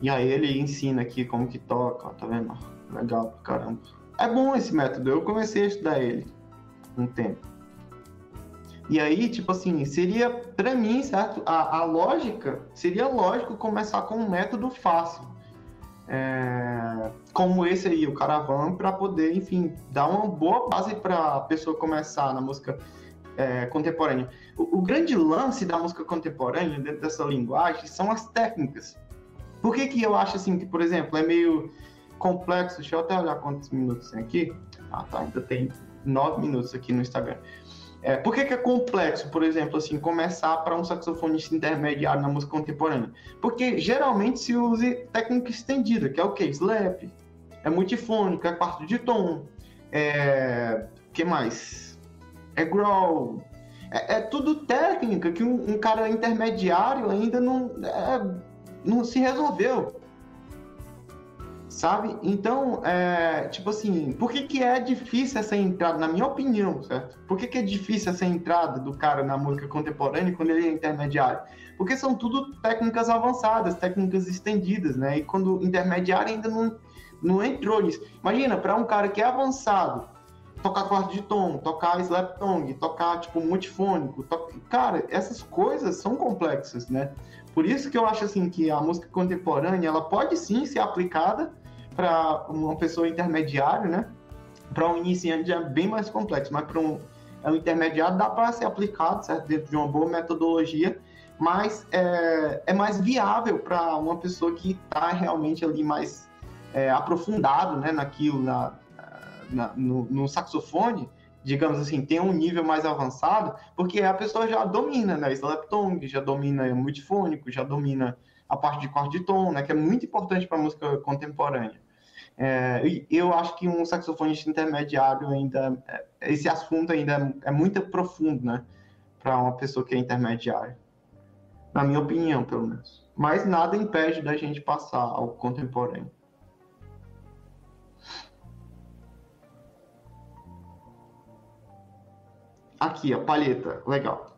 E aí ele ensina aqui como que toca, tá vendo? Legal pra caramba. É bom esse método, eu comecei a estudar ele um tempo. E aí, tipo assim, seria, para mim, certo? A, a, lógica, seria lógico começar com um método fácil. É, como esse aí, o Caravan, para poder, enfim, dar uma boa base para a pessoa começar na música é, contemporânea. O, o, grande lance da música contemporânea, dentro dessa linguagem, são as técnicas. Por que, que eu acho assim que, por exemplo, é meio complexo? Deixa eu até olhar quantos minutos tem aqui. Ah, tá, ainda tem nove minutos aqui no Instagram. É, por que, que, é complexo, por exemplo, assim, começar para um saxofonista intermediário na música contemporânea? Porque geralmente se usa técnica estendida, que é o quê? Slap, é multifônico, é quarto de tom, é... que mais? É growl. É, é tudo técnica que um, um, cara intermediário ainda não, é, não se resolveu sabe? Então, é, tipo assim, por que, que é difícil essa entrada, na minha opinião, certo? Por que, que é difícil essa entrada do cara na música contemporânea quando ele é intermediário? Porque são tudo técnicas avançadas, técnicas estendidas, né? E quando intermediário ainda não, não entrou nisso. Imagina, para um cara que é avançado, tocar quarto de tom, tocar slap tongue, tocar tipo multifônico, to... cara, essas coisas são complexas, né? Por isso que eu acho assim que a música contemporânea ela pode sim ser aplicada para uma pessoa intermediária, né? Para um iniciante é bem mais complexo, mas para um, é um intermediário dá para ser aplicado, certo? Dentro de uma boa metodologia, mas é, é mais viável para uma pessoa que está realmente ali mais é, aprofundado, né? Naquilo, na, na no, no saxofone, digamos assim, tem um nível mais avançado, porque a pessoa já domina, né? Slaptongue, já domina multifônico, já domina a parte de quarto de tom, né? Que é muito importante para música contemporânea. É, eu acho que um saxofonista intermediário ainda, é, esse assunto ainda é muito profundo, né, para uma pessoa que é intermediária, na minha opinião, pelo menos. Mas nada impede da gente passar ao contemporâneo. Aqui, a palheta, legal.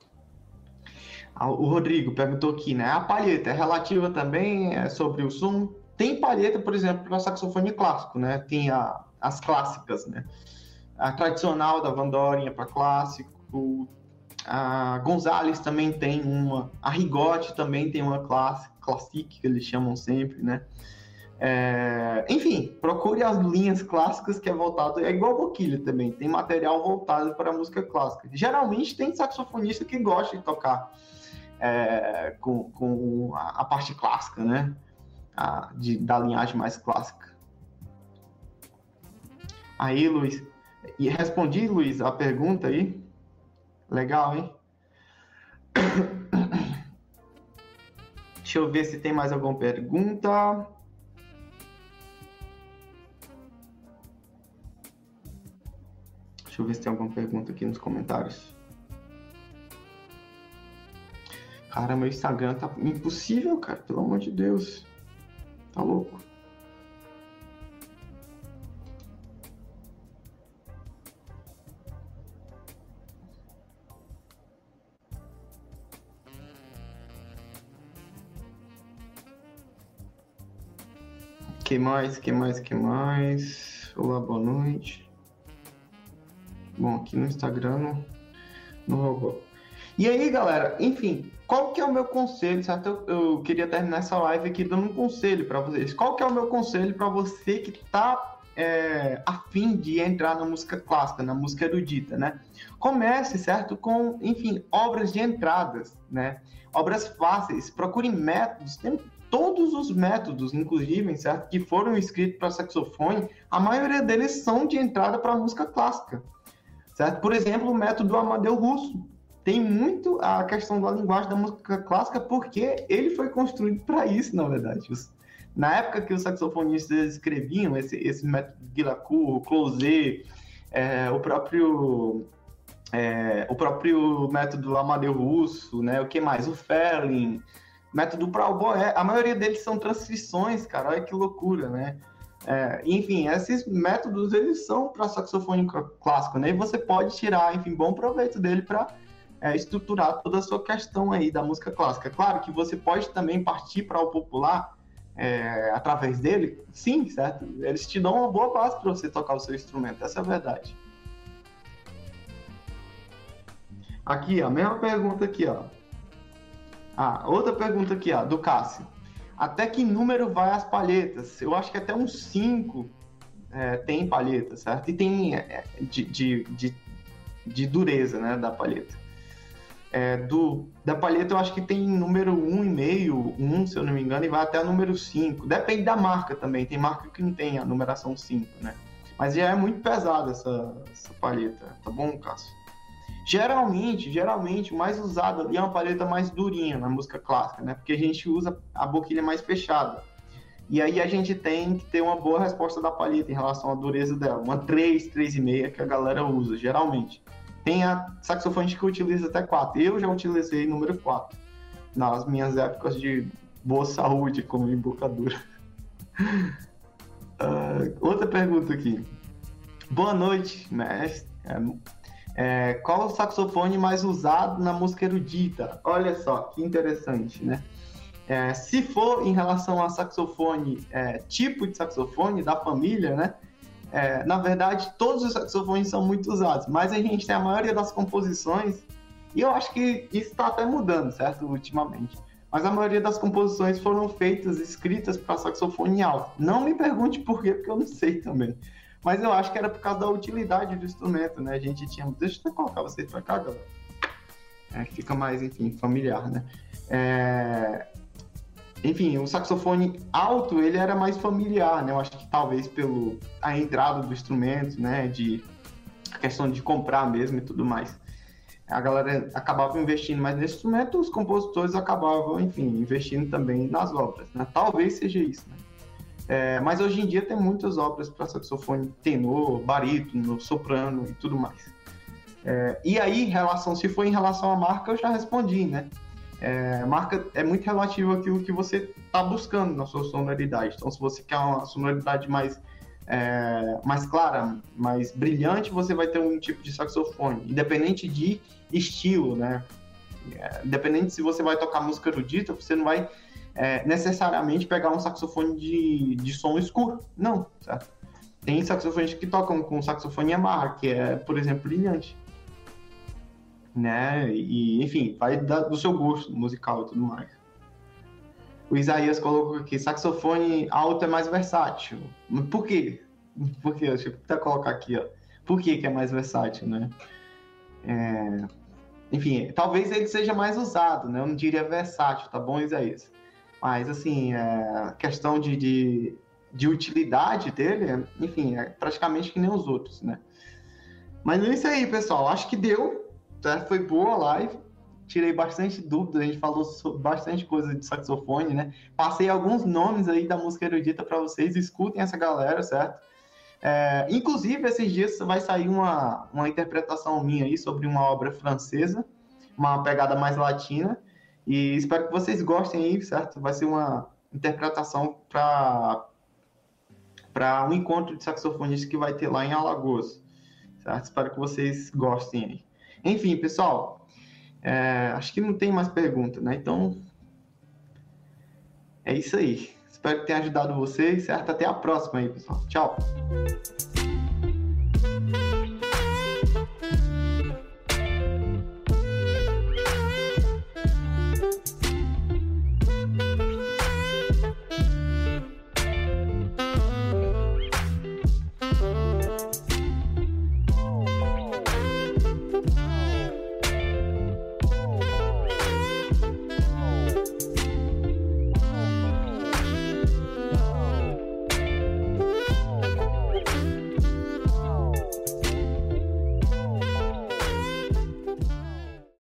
O Rodrigo perguntou aqui, né? A palheta é relativa também é sobre o som? Tem palheta, por exemplo, para saxofone clássico, né? Tem a, as clássicas, né? A tradicional da Vandorinha para clássico. A Gonzalez também tem uma. A Rigotti também tem uma classe, classic, que eles chamam sempre, né? É, enfim, procure as linhas clássicas que é voltado. É igual boquilha também, tem material voltado para a música clássica. Geralmente tem saxofonista que gosta de tocar é, com, com a, a, parte clássica, né? A, de, da linhagem mais clássica. Aí, Luiz, e respondi, Luiz, a pergunta aí. Legal, hein? Deixa eu ver se tem mais alguma pergunta. Deixa eu ver se tem alguma pergunta aqui nos comentários. Cara, meu Instagram tá impossível, cara. Pelo amor de Deus. Tá louco. Que mais, que mais, que mais? Olá, boa noite. Bom, aqui no Instagram não, não rolou. E aí, galera, enfim, qual que é o meu conselho, certo? Eu, eu queria terminar essa live aqui dando um conselho para vocês. Qual que é o meu conselho para você que tá é, afim de entrar na música clássica, na música erudita, né? Comece, certo? Com, enfim, obras de entradas, né? Obras fáceis, procure métodos, tem todos os métodos, inclusive, certo? Que foram escritos para saxofone, a maioria deles são de entrada para música clássica, certo? Por exemplo, o método Amadeu Russo, tem muito a questão da linguagem da música clássica, porque ele foi construído para isso, na verdade. Na época que os saxofonistas escreviam esse, esse método Guilacourt, Closet, é, o próprio é, o próprio método Amadeu Russo, né? O que mais? O Ferlin, método para oboé. A maioria deles são transcrições, cara. Olha que loucura, né? É, enfim, esses métodos eles são para saxofone clássico, né? E você pode tirar, enfim, bom proveito dele para é, estruturar toda a sua questão aí da música clássica. Claro que você pode também partir para o popular é, através dele, sim, certo? Eles te dão uma boa base para você tocar o seu instrumento, essa é a verdade. Aqui, a mesma pergunta aqui, ó. Ah, outra pergunta aqui, ó, do Cássio. Até que número vai as palhetas? Eu acho que até uns 5 é, tem palheta, certo? E tem é, de, de, de, de dureza, né, da palheta. É, do, da palheta eu acho que tem número 1,5, 1, se eu não me engano, e vai até o número 5. Depende da marca também. Tem marca que não tem a numeração 5, né? Mas já é muito pesada essa, essa palheta, tá bom, Cássio? Geralmente, geralmente, mais usado ali é uma palheta mais durinha na música clássica, né? Porque a gente usa a boquilha mais fechada. E aí a gente tem que ter uma boa resposta da palheta em relação à dureza dela. Uma 3, 3,5 que a galera usa, geralmente. Tem a que utiliza até 4. Eu já utilizei número 4 nas minhas épocas de boa saúde como embocadura. uh, outra pergunta aqui. Boa noite, mestre. É, qual o saxofone mais usado na música erudita? Olha só, que interessante, né? É, se for em relação a saxofone, é, tipo de saxofone da família, né? É, na verdade, todos os saxofones são muito usados, mas a gente tem a maioria das composições, e eu acho que isso está até mudando, certo? Ultimamente. Mas a maioria das composições foram feitas, escritas para saxofone alto. Não me pergunte por quê, porque eu não sei também. Mas eu acho que era por causa da utilidade do instrumento, né? A gente tinha. Deixa eu colocar vocês para cá, galera. É, fica mais, enfim, familiar, né? É... Enfim, o saxofone alto, ele era mais familiar, né? Eu acho que talvez pelo a entrada do instrumento, né? De a questão de comprar mesmo e tudo mais. A galera acabava investindo mais nesse instrumento, os compositores acabavam, enfim, investindo também nas obras, né? Talvez seja isso, né? É, mas hoje em dia tem muitas obras para saxofone tenor, barítono, soprano e tudo mais. É, e aí, relação, se for em relação à marca, eu já respondi, né? É, marca é muito relativo àquilo que você está buscando na sua sonoridade. Então, se você quer uma sonoridade mais, é, mais clara, mais brilhante, você vai ter um tipo de saxofone, independente de estilo, né? É, independente se você vai tocar música erudita, você não vai é, necessariamente pegar um saxofone de, de som escuro. Não, certo? Tem saxofones que tocam com saxofone Yamaha, que é, por exemplo, brilhante né? E, enfim, vai do seu gosto musical e tudo mais. O Isaías colocou aqui, saxofone alto é mais versátil. Por quê? Por quê? Deixa eu até colocar aqui, ó. Por que, que é mais versátil, né? É... Enfim, talvez ele seja mais usado, né? Eu não diria versátil, tá bom, Isaías? Mas, assim, é... questão de, de, de utilidade dele, enfim, é praticamente que nem os outros, né? Mas é isso aí, pessoal. Acho que deu tá? Foi boa a live. Tirei bastante dúvidas, a gente falou bastante coisa de saxofone, né? Passei alguns nomes aí da música erudita para vocês, escutem essa galera, certo? É, inclusive, esses dias vai sair uma, uma interpretação minha aí sobre uma obra francesa, uma pegada mais latina. E espero que vocês gostem aí, certo? Vai ser uma interpretação para para um encontro de saxofonistas que vai ter lá em Alagoas, certo? Espero que vocês gostem aí. Enfim, pessoal, é, acho que não tem mais pergunta, né? Então, é isso aí. Espero que tenha ajudado vocês, certo? Até a próxima aí, pessoal. Tchau!